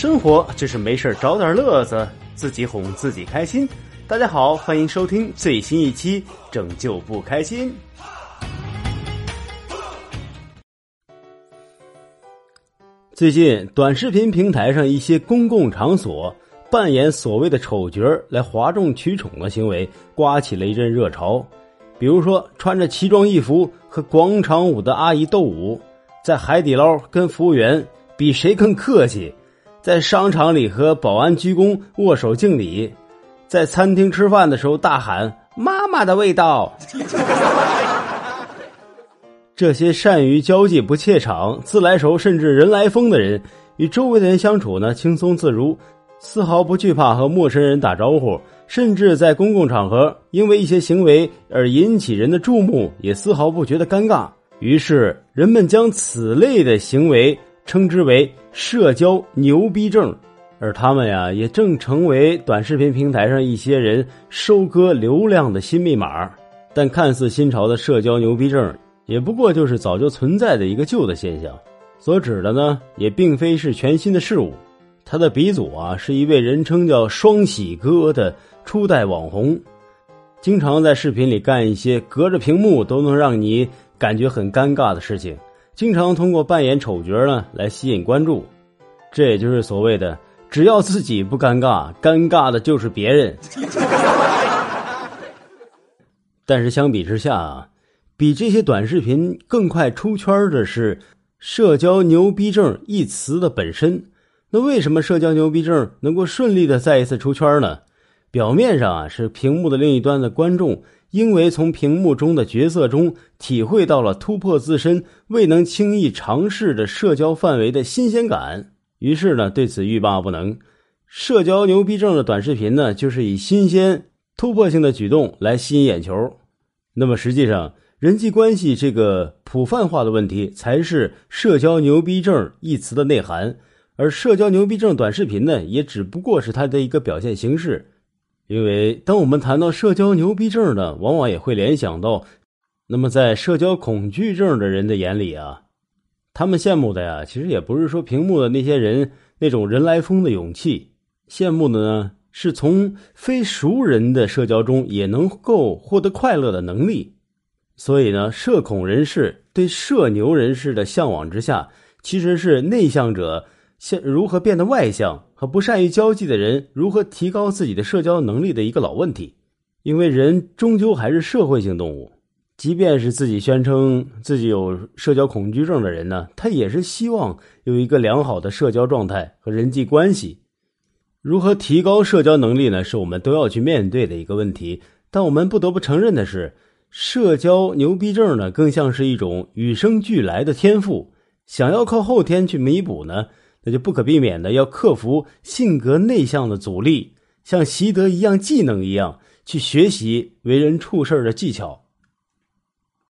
生活就是没事找点乐子，自己哄自己开心。大家好，欢迎收听最新一期《拯救不开心》。最近，短视频平台上一些公共场所扮演所谓的丑角来哗众取宠的行为，刮起了一阵热潮。比如说，穿着奇装异服和广场舞的阿姨斗舞，在海底捞跟服务员比谁更客气，在商场里和保安鞠躬握手敬礼，在餐厅吃饭的时候大喊“妈妈的味道 ”。这些善于交际不怯场、自来熟甚至人来疯的人，与周围的人相处呢轻松自如，丝毫不惧怕和陌生人打招呼，甚至在公共场合因为一些行为而引起人的注目，也丝毫不觉得尴尬。于是，人们将此类的行为称之为“社交牛逼症”，而他们呀，也正成为短视频平台上一些人收割流量的新密码。但看似新潮的社交牛逼症。也不过就是早就存在的一个旧的现象，所指的呢也并非是全新的事物。他的鼻祖啊是一位人称叫“双喜哥”的初代网红，经常在视频里干一些隔着屏幕都能让你感觉很尴尬的事情，经常通过扮演丑角呢来吸引关注。这也就是所谓的“只要自己不尴尬，尴尬的就是别人”。但是相比之下啊。比这些短视频更快出圈的是“社交牛逼症”一词的本身。那为什么“社交牛逼症”能够顺利的再一次出圈呢？表面上啊，是屏幕的另一端的观众因为从屏幕中的角色中体会到了突破自身未能轻易尝试的社交范围的新鲜感，于是呢，对此欲罢不能。社交牛逼症的短视频呢，就是以新鲜、突破性的举动来吸引眼球。那么实际上，人际关系这个普泛化的问题，才是“社交牛逼症”一词的内涵，而“社交牛逼症”短视频呢，也只不过是它的一个表现形式。因为当我们谈到社交牛逼症呢，往往也会联想到，那么在社交恐惧症的人的眼里啊，他们羡慕的呀，其实也不是说屏幕的那些人那种人来疯的勇气，羡慕的呢，是从非熟人的社交中也能够获得快乐的能力。所以呢，社恐人士对社牛人士的向往之下，其实是内向者现如何变得外向和不善于交际的人如何提高自己的社交能力的一个老问题。因为人终究还是社会性动物，即便是自己宣称自己有社交恐惧症的人呢，他也是希望有一个良好的社交状态和人际关系。如何提高社交能力呢？是我们都要去面对的一个问题。但我们不得不承认的是。社交牛逼症呢，更像是一种与生俱来的天赋。想要靠后天去弥补呢，那就不可避免的要克服性格内向的阻力，像习得一样技能一样去学习为人处事的技巧。